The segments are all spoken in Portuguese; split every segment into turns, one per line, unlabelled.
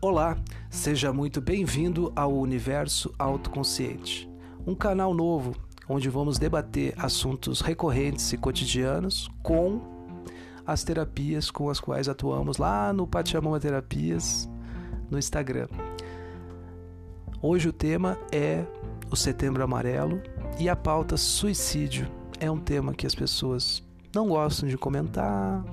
Olá, seja muito bem-vindo ao Universo Autoconsciente, um canal novo onde vamos debater assuntos recorrentes e cotidianos com as terapias com as quais atuamos lá no Pachamama Terapias no Instagram. Hoje o tema é o Setembro Amarelo e a pauta suicídio. É um tema que as pessoas não gostam de comentar,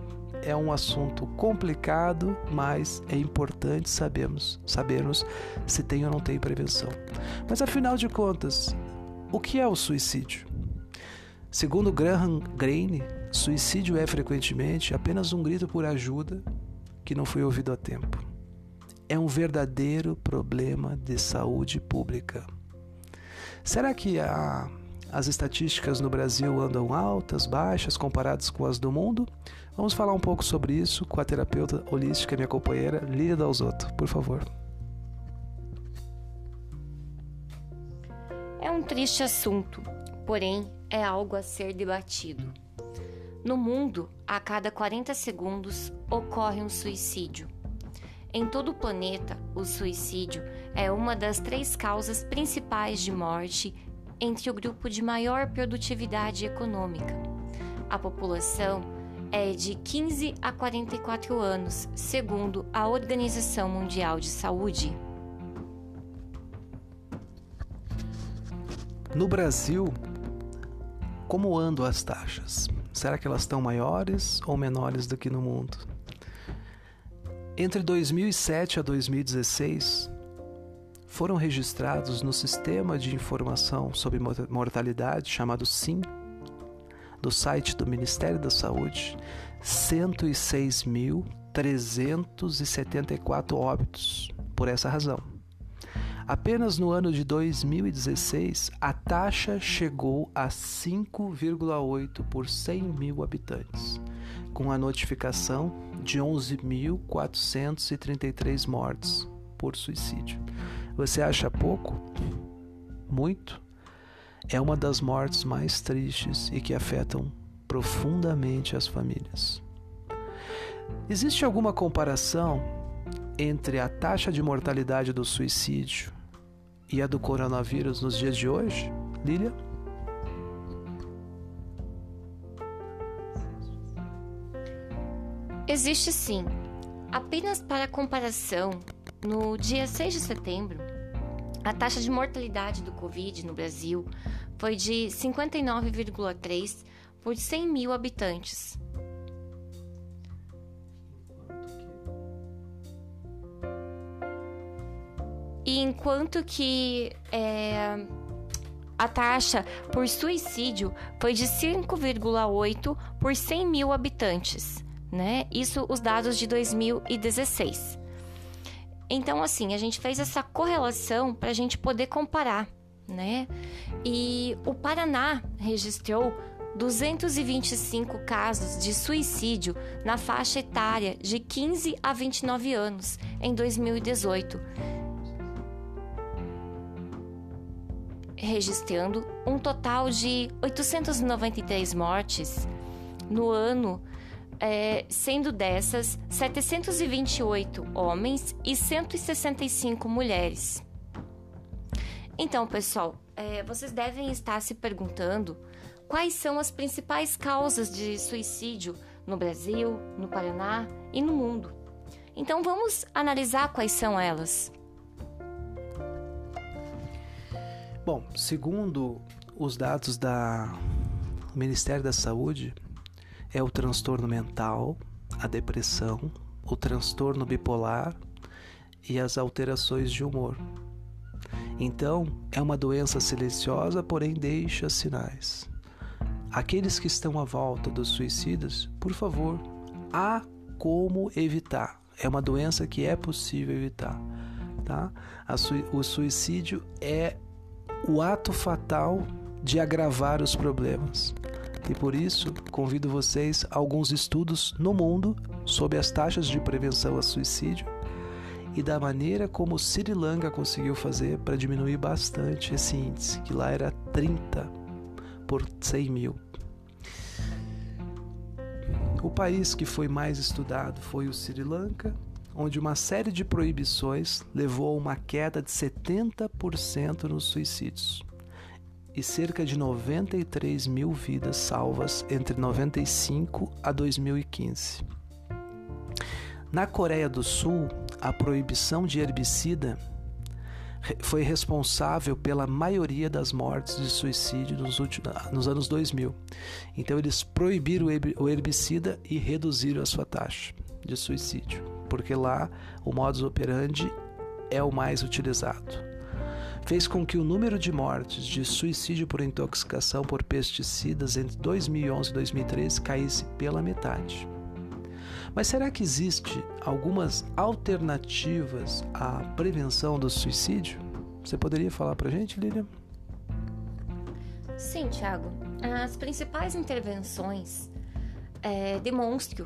é um assunto complicado, mas é importante sabermos, sabermos se tem ou não tem prevenção. Mas afinal de contas, o que é o suicídio? Segundo Graham Greene, suicídio é frequentemente apenas um grito por ajuda que não foi ouvido a tempo. É um verdadeiro problema de saúde pública. Será que a as estatísticas no Brasil andam altas, baixas comparadas com as do mundo? Vamos falar um pouco sobre isso com a terapeuta holística, minha companheira Lília Dalzotto, por favor.
É um triste assunto, porém é algo a ser debatido. No mundo, a cada 40 segundos ocorre um suicídio. Em todo o planeta, o suicídio é uma das três causas principais de morte entre o grupo de maior produtividade econômica. A população é de 15 a 44 anos, segundo a Organização Mundial de Saúde.
No Brasil, como andam as taxas? Será que elas estão maiores ou menores do que no mundo? Entre 2007 a 2016, foram registrados no Sistema de Informação sobre Mortalidade, chamado SIM, do site do Ministério da Saúde, 106.374 óbitos por essa razão. Apenas no ano de 2016, a taxa chegou a 5,8 por 100 mil habitantes, com a notificação de 11.433 mortes por suicídio. Você acha pouco? Muito? É uma das mortes mais tristes e que afetam profundamente as famílias. Existe alguma comparação entre a taxa de mortalidade do suicídio e a do coronavírus nos dias de hoje, Lília?
Existe sim. Apenas para comparação, no dia 6 de setembro, a taxa de mortalidade do Covid no Brasil foi de 59,3 por 100 mil habitantes. E enquanto que é, a taxa por suicídio foi de 5,8 por 100 mil habitantes, né? Isso os dados de 2016. Então, assim, a gente fez essa correlação para a gente poder comparar, né? E o Paraná registrou 225 casos de suicídio na faixa etária de 15 a 29 anos em 2018, registrando um total de 893 mortes no ano é, sendo dessas 728 homens e 165 mulheres. Então, pessoal, é, vocês devem estar se perguntando quais são as principais causas de suicídio no Brasil, no Paraná e no mundo. Então, vamos analisar quais são elas.
Bom, segundo os dados do Ministério da Saúde, é o transtorno mental, a depressão, o transtorno bipolar e as alterações de humor. Então, é uma doença silenciosa, porém deixa sinais. Aqueles que estão à volta dos suicidas, por favor, há como evitar. É uma doença que é possível evitar. Tá? o suicídio é o ato fatal de agravar os problemas. E por isso, convido vocês a alguns estudos no mundo sobre as taxas de prevenção a suicídio e da maneira como Sri Lanka conseguiu fazer para diminuir bastante esse índice, que lá era 30 por 100 mil. O país que foi mais estudado foi o Sri Lanka, onde uma série de proibições levou a uma queda de 70% nos suicídios e cerca de 93 mil vidas salvas entre 95 a 2015. Na Coreia do Sul, a proibição de herbicida foi responsável pela maioria das mortes de suicídio nos, últimos, nos anos 2000. Então, eles proibiram o herbicida e reduziram a sua taxa de suicídio, porque lá o modus operandi é o mais utilizado. Fez com que o número de mortes de suicídio por intoxicação por pesticidas entre 2011 e 2013 caísse pela metade. Mas será que existe algumas alternativas à prevenção do suicídio? Você poderia falar para gente, Lilian?
Sim, Tiago. As principais intervenções é, demonstram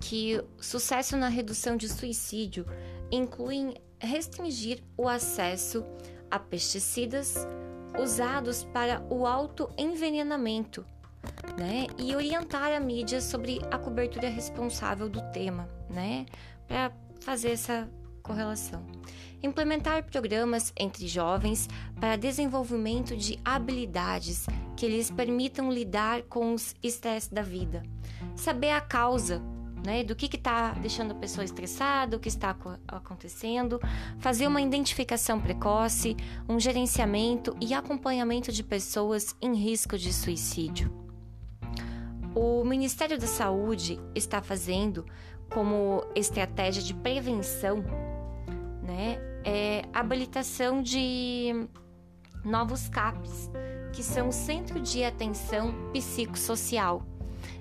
que sucesso na redução de suicídio incluem restringir o acesso a pesticidas usados para o autoenvenenamento né? E orientar a mídia sobre a cobertura responsável do tema, né? Para fazer essa correlação. Implementar programas entre jovens para desenvolvimento de habilidades que lhes permitam lidar com os estresses da vida. Saber a causa né, do que está deixando a pessoa estressada, o que está acontecendo, fazer uma identificação precoce, um gerenciamento e acompanhamento de pessoas em risco de suicídio. O Ministério da Saúde está fazendo como estratégia de prevenção, né, é habilitação de novos CAPs, que são Centro de Atenção Psicossocial.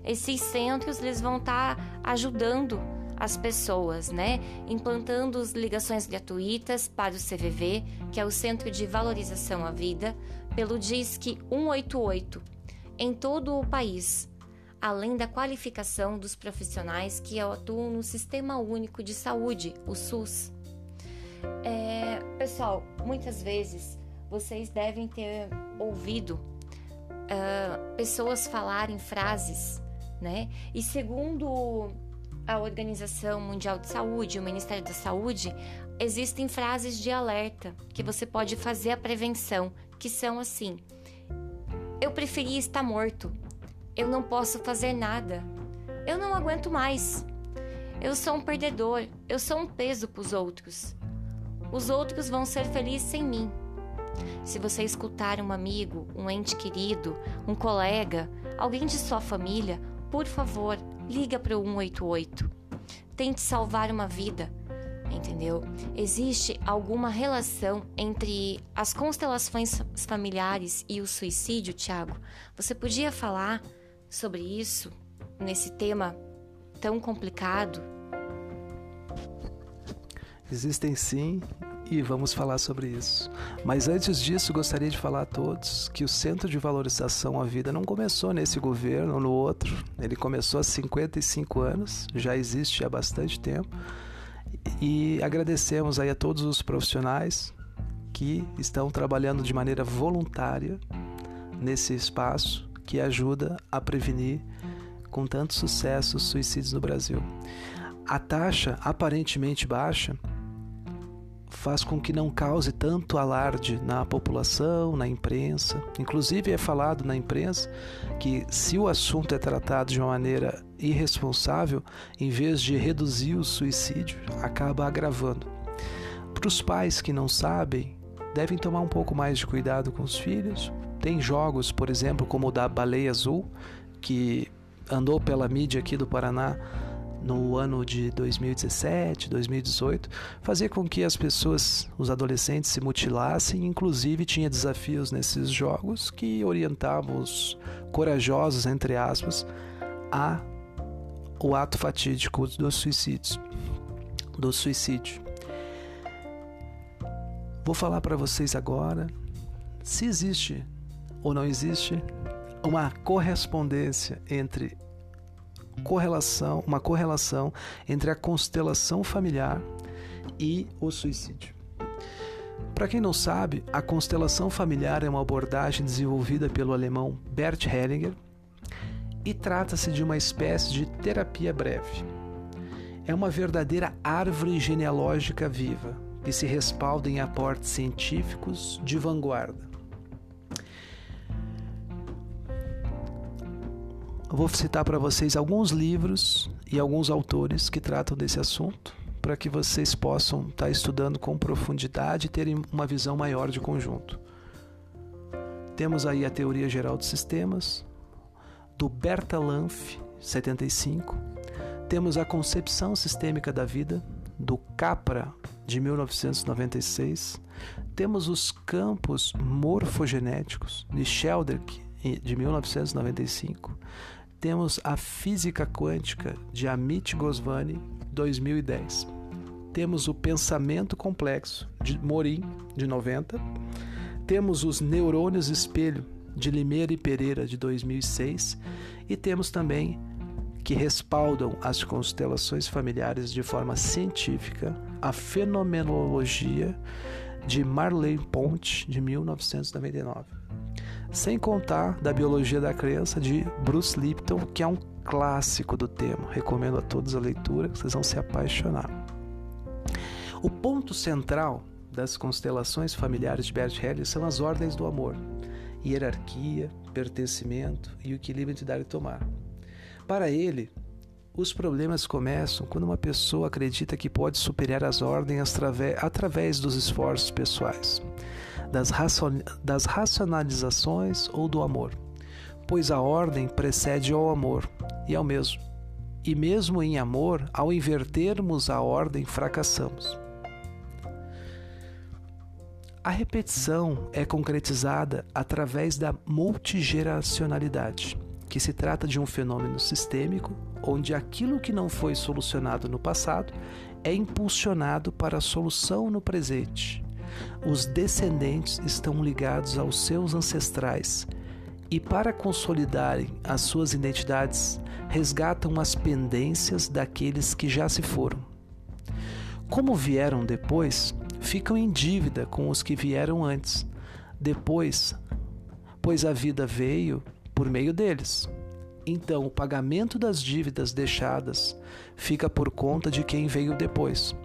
Esses centros eles vão estar tá ajudando as pessoas, né? Implantando ligações gratuitas para o CVV, que é o Centro de Valorização à Vida, pelo DISC 188, em todo o país, além da qualificação dos profissionais que atuam no Sistema Único de Saúde, o SUS. É, pessoal, muitas vezes vocês devem ter ouvido uh, pessoas falarem frases, né? E segundo a Organização Mundial de Saúde, o Ministério da Saúde, existem frases de alerta que você pode fazer a prevenção, que são assim: Eu preferia estar morto eu não posso fazer nada. Eu não aguento mais. Eu sou um perdedor. Eu sou um peso para os outros. Os outros vão ser felizes sem mim. Se você escutar um amigo, um ente querido, um colega, alguém de sua família, por favor, liga para o 188. Tente salvar uma vida, entendeu? Existe alguma relação entre as constelações familiares e o suicídio, Tiago? Você podia falar sobre isso, nesse tema tão complicado?
Existem sim, e vamos falar sobre isso. Mas antes disso, gostaria de falar a todos que o Centro de Valorização à Vida não começou nesse governo ou no outro. Ele começou há 55 anos, já existe há bastante tempo. E agradecemos aí a todos os profissionais que estão trabalhando de maneira voluntária nesse espaço que ajuda a prevenir com tanto sucesso os suicídios no Brasil. A taxa aparentemente baixa faz com que não cause tanto alarde na população, na imprensa. Inclusive é falado na imprensa que se o assunto é tratado de uma maneira irresponsável, em vez de reduzir o suicídio, acaba agravando. Para os pais que não sabem, devem tomar um pouco mais de cuidado com os filhos, tem jogos, por exemplo, como o da Baleia Azul, que andou pela mídia aqui do Paraná no ano de 2017, 2018, fazia com que as pessoas, os adolescentes, se mutilassem. Inclusive, tinha desafios nesses jogos que orientavam os corajosos, entre aspas, a o ato fatídico dos suicídios, do suicídio. Vou falar para vocês agora se existe ou não existe uma correspondência entre correlação, uma correlação entre a constelação familiar e o suicídio. Para quem não sabe, a constelação familiar é uma abordagem desenvolvida pelo alemão Bert Hellinger e trata-se de uma espécie de terapia breve. É uma verdadeira árvore genealógica viva que se respalda em aportes científicos de vanguarda. Eu vou citar para vocês alguns livros e alguns autores que tratam desse assunto, para que vocês possam estar tá estudando com profundidade e terem uma visão maior de conjunto. Temos aí a Teoria Geral dos Sistemas, do Berta Lanff, 75. Temos a Concepção Sistêmica da Vida, do Capra, de 1996. Temos os Campos Morfogenéticos, de Sheldrick, de 1995 temos a Física Quântica de Amit Goswami, 2010. Temos o Pensamento Complexo de Morim, de 90. Temos os Neurônios Espelho de Limeira e Pereira, de 2006. E temos também que respaldam as constelações familiares de forma científica, a Fenomenologia de Marlene Ponte, de 1999 sem contar da Biologia da Crença de Bruce Lipton, que é um clássico do tema. Recomendo a todos a leitura, vocês vão se apaixonar. O ponto central das constelações familiares de Bert Hellinger são as ordens do amor, hierarquia, pertencimento e o equilíbrio entre dar e tomar. Para ele, os problemas começam quando uma pessoa acredita que pode superar as ordens através dos esforços pessoais das, das racionalizações ou do amor, pois a ordem precede ao amor e ao mesmo. E mesmo em amor, ao invertermos a ordem, fracassamos. A repetição é concretizada através da multigeracionalidade, que se trata de um fenômeno sistêmico onde aquilo que não foi solucionado no passado é impulsionado para a solução no presente os descendentes estão ligados aos seus ancestrais e, para consolidarem as suas identidades, resgatam as pendências daqueles que já se foram. Como vieram depois, ficam em dívida com os que vieram antes, depois, pois a vida veio por meio deles. Então, o pagamento das dívidas deixadas fica por conta de quem veio depois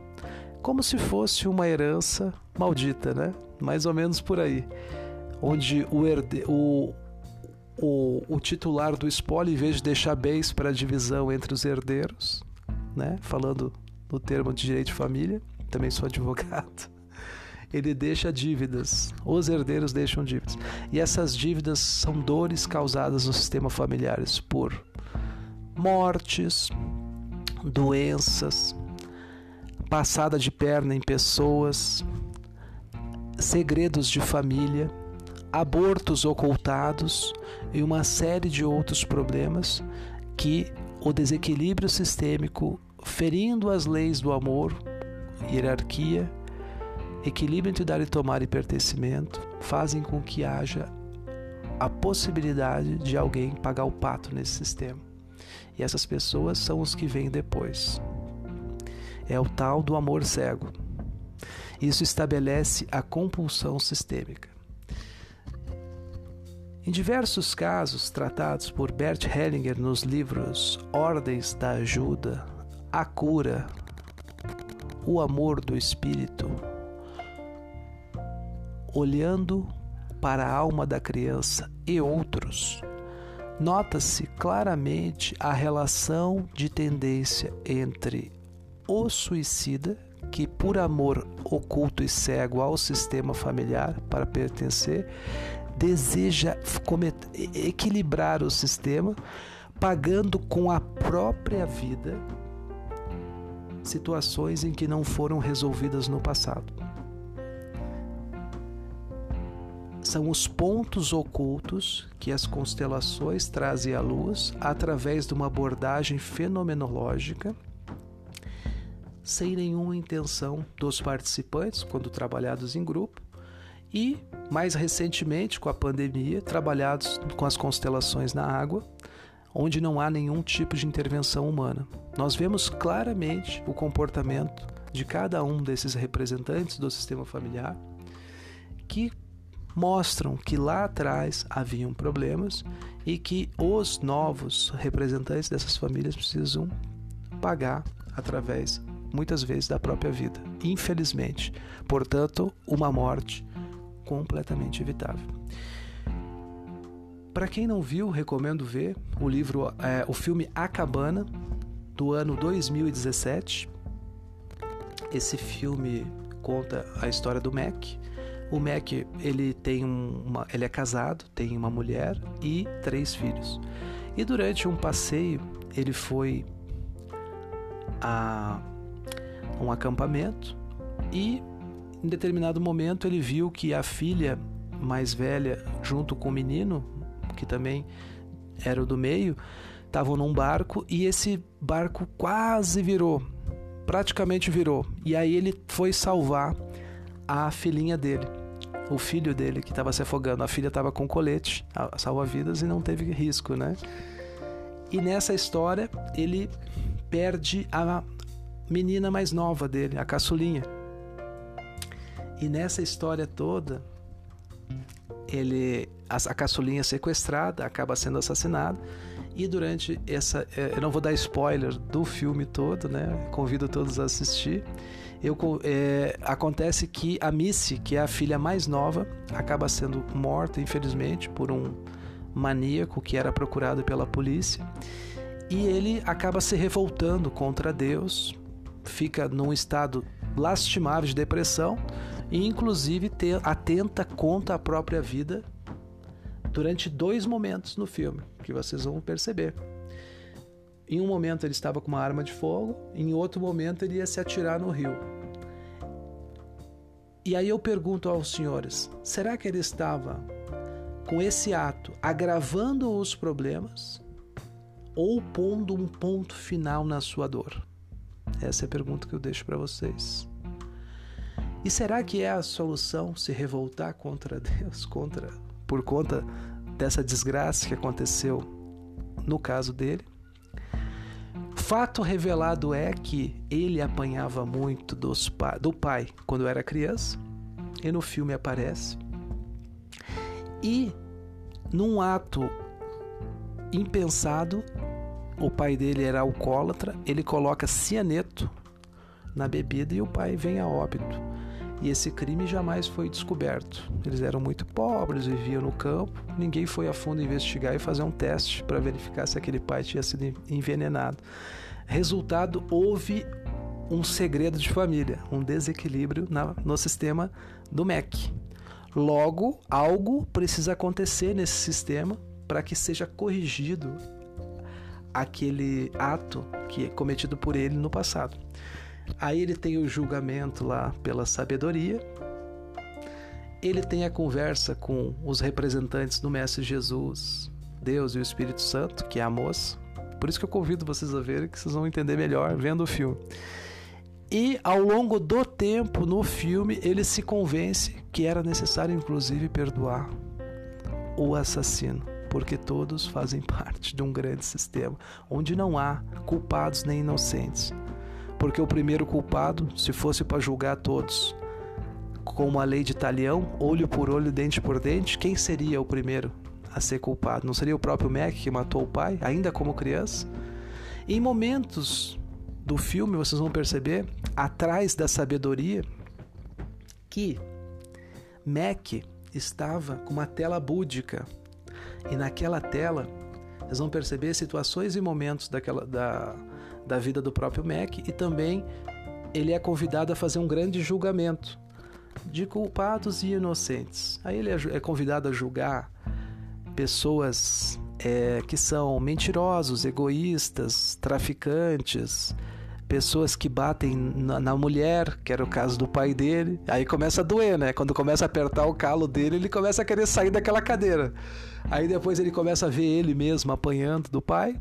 como se fosse uma herança maldita, né? Mais ou menos por aí. Onde o, herde... o, o, o titular do espólio, em vez de deixar bens para divisão entre os herdeiros, né? Falando no termo de direito de família, também sou advogado, ele deixa dívidas. Os herdeiros deixam dívidas. E essas dívidas são dores causadas no sistema familiares por mortes, doenças, passada de perna em pessoas, segredos de família, abortos ocultados e uma série de outros problemas que o desequilíbrio sistêmico, ferindo as leis do amor, hierarquia, equilíbrio entre dar e tomar e pertencimento, fazem com que haja a possibilidade de alguém pagar o pato nesse sistema. E essas pessoas são os que vêm depois é o tal do amor cego. Isso estabelece a compulsão sistêmica. Em diversos casos tratados por Bert Hellinger nos livros Ordens da Ajuda, A Cura, O Amor do Espírito, Olhando para a Alma da Criança e outros, nota-se claramente a relação de tendência entre o suicida que, por amor oculto e cego ao sistema familiar para pertencer, deseja equilibrar o sistema, pagando com a própria vida situações em que não foram resolvidas no passado. São os pontos ocultos que as constelações trazem à luz através de uma abordagem fenomenológica sem nenhuma intenção dos participantes quando trabalhados em grupo e mais recentemente com a pandemia trabalhados com as constelações na água, onde não há nenhum tipo de intervenção humana. Nós vemos claramente o comportamento de cada um desses representantes do sistema familiar que mostram que lá atrás haviam problemas e que os novos representantes dessas famílias precisam pagar através, muitas vezes, da própria vida. Infelizmente. Portanto, uma morte completamente evitável. Para quem não viu, recomendo ver o livro, é, o filme A Cabana, do ano 2017. Esse filme conta a história do Mac. O Mac ele tem uma, ele é casado, tem uma mulher e três filhos. E durante um passeio ele foi a um acampamento e em determinado momento ele viu que a filha mais velha junto com o menino que também era o do meio estavam num barco e esse barco quase virou, praticamente virou. E aí ele foi salvar a filhinha dele, o filho dele que estava se afogando. A filha estava com colete, salva-vidas e não teve risco, né? E nessa história ele perde a menina mais nova dele, a caçulinha. E nessa história toda, ele a, a caçulinha é sequestrada, acaba sendo assassinada e durante essa. É, eu não vou dar spoiler do filme todo, né? Convido todos a assistir. Eu, é, acontece que a Missy, que é a filha mais nova, acaba sendo morta, infelizmente, por um maníaco que era procurado pela polícia. E ele acaba se revoltando contra Deus, fica num estado lastimável de depressão e, inclusive, te, atenta contra a própria vida durante dois momentos no filme, que vocês vão perceber. Em um momento ele estava com uma arma de fogo, em outro momento ele ia se atirar no rio. E aí eu pergunto aos senhores: será que ele estava com esse ato agravando os problemas ou pondo um ponto final na sua dor? Essa é a pergunta que eu deixo para vocês. E será que é a solução se revoltar contra Deus, contra por conta dessa desgraça que aconteceu no caso dele. Fato revelado é que ele apanhava muito pa do pai quando era criança, e no filme aparece. E num ato impensado, o pai dele era alcoólatra, ele coloca cianeto na bebida e o pai vem a óbito e esse crime jamais foi descoberto. Eles eram muito pobres, viviam no campo, ninguém foi a fundo investigar e fazer um teste para verificar se aquele pai tinha sido envenenado. Resultado: houve um segredo de família, um desequilíbrio na, no sistema do MEC. Logo, algo precisa acontecer nesse sistema para que seja corrigido aquele ato que é cometido por ele no passado. Aí ele tem o julgamento lá pela sabedoria. Ele tem a conversa com os representantes do Mestre Jesus, Deus e o Espírito Santo, que é a moça. Por isso que eu convido vocês a verem, que vocês vão entender melhor vendo o filme. E ao longo do tempo no filme, ele se convence que era necessário, inclusive, perdoar o assassino, porque todos fazem parte de um grande sistema onde não há culpados nem inocentes porque o primeiro culpado, se fosse para julgar todos, como a lei de Talião, olho por olho, dente por dente, quem seria o primeiro a ser culpado? Não seria o próprio Mac que matou o pai, ainda como criança? Em momentos do filme, vocês vão perceber, atrás da sabedoria, que Mac estava com uma tela búdica. E naquela tela, vocês vão perceber situações e momentos daquela, da, da vida do próprio Mac e também ele é convidado a fazer um grande julgamento de culpados e inocentes. Aí ele é, é convidado a julgar pessoas é, que são mentirosos, egoístas, traficantes, pessoas que batem na, na, mulher, que era o caso do pai dele. Aí começa a doer, né? Quando começa a apertar o calo dele, ele começa a querer sair daquela cadeira. Aí depois ele começa a ver ele mesmo apanhando do pai.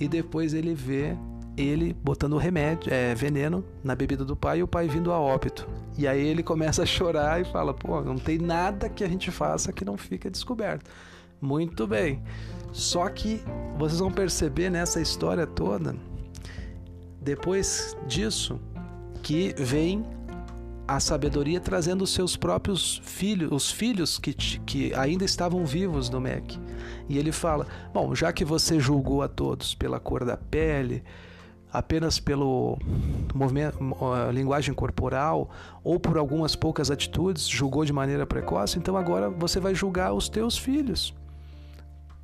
E depois ele vê ele botando remédio, é, veneno na bebida do pai e o pai vindo a óbito. E aí ele começa a chorar e fala: pô, não tem nada que a gente faça que não fique descoberto. Muito bem. Só que vocês vão perceber nessa história toda, depois disso, que vem a sabedoria trazendo os seus próprios filhos, os filhos que, que ainda estavam vivos do Mec. E ele fala: Bom, já que você julgou a todos pela cor da pele, apenas pelo movimento, linguagem corporal ou por algumas poucas atitudes, julgou de maneira precoce, então agora você vai julgar os teus filhos.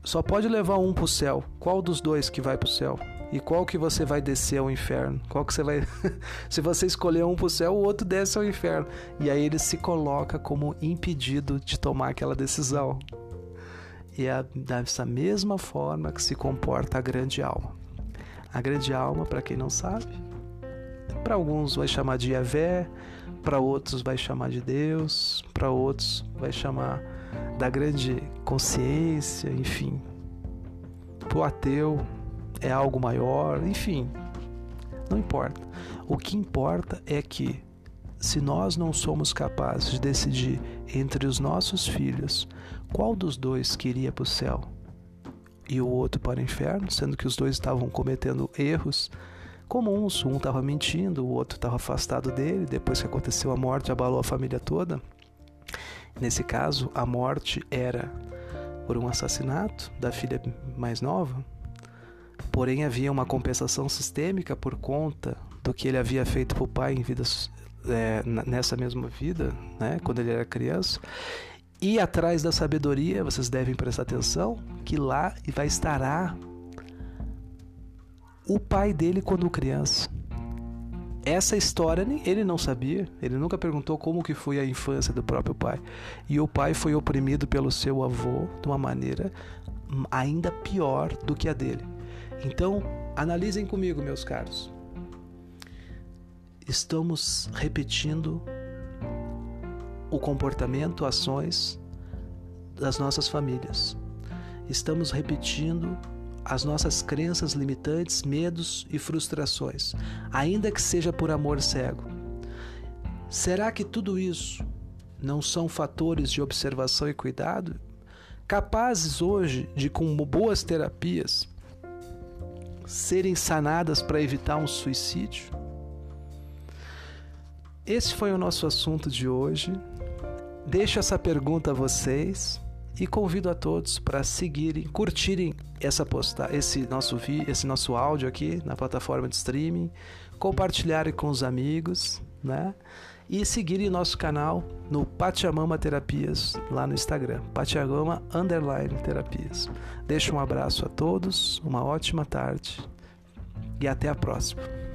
Só pode levar um para o céu. Qual dos dois que vai para o céu? E qual que você vai descer ao inferno? Qual que você vai. Se você escolher um para o céu, o outro desce ao inferno. E aí ele se coloca como impedido de tomar aquela decisão. E é dessa mesma forma que se comporta a grande alma. A grande alma, para quem não sabe, para alguns vai chamar de Yahvé, para outros vai chamar de Deus, para outros vai chamar da grande consciência, enfim. Para o ateu é algo maior, enfim. Não importa. O que importa é que, se nós não somos capazes de decidir entre os nossos filhos qual dos dois queria para o céu e o outro para o inferno, sendo que os dois estavam cometendo erros comuns, um estava mentindo, o outro estava afastado dele, depois que aconteceu a morte, abalou a família toda. Nesse caso, a morte era por um assassinato da filha mais nova, porém havia uma compensação sistêmica por conta do que ele havia feito para o pai em vidas, é, nessa mesma vida, né, quando ele era criança. E atrás da sabedoria, vocês devem prestar atenção, que lá vai estará o pai dele quando criança essa história ele não sabia, ele nunca perguntou como que foi a infância do próprio pai. E o pai foi oprimido pelo seu avô de uma maneira ainda pior do que a dele. Então, analisem comigo, meus caros. Estamos repetindo o comportamento, ações das nossas famílias. Estamos repetindo as nossas crenças limitantes, medos e frustrações, ainda que seja por amor cego. Será que tudo isso não são fatores de observação e cuidado capazes hoje de, com boas terapias, serem sanadas para evitar um suicídio? Esse foi o nosso assunto de hoje. Deixo essa pergunta a vocês e convido a todos para seguirem, curtirem essa posta, esse nosso vi, esse nosso áudio aqui na plataforma de streaming, compartilharem com os amigos, né? E seguirem nosso canal no Pachamama Terapias lá no Instagram, Pachamama Underline Terapias. Deixo um abraço a todos, uma ótima tarde e até a próxima.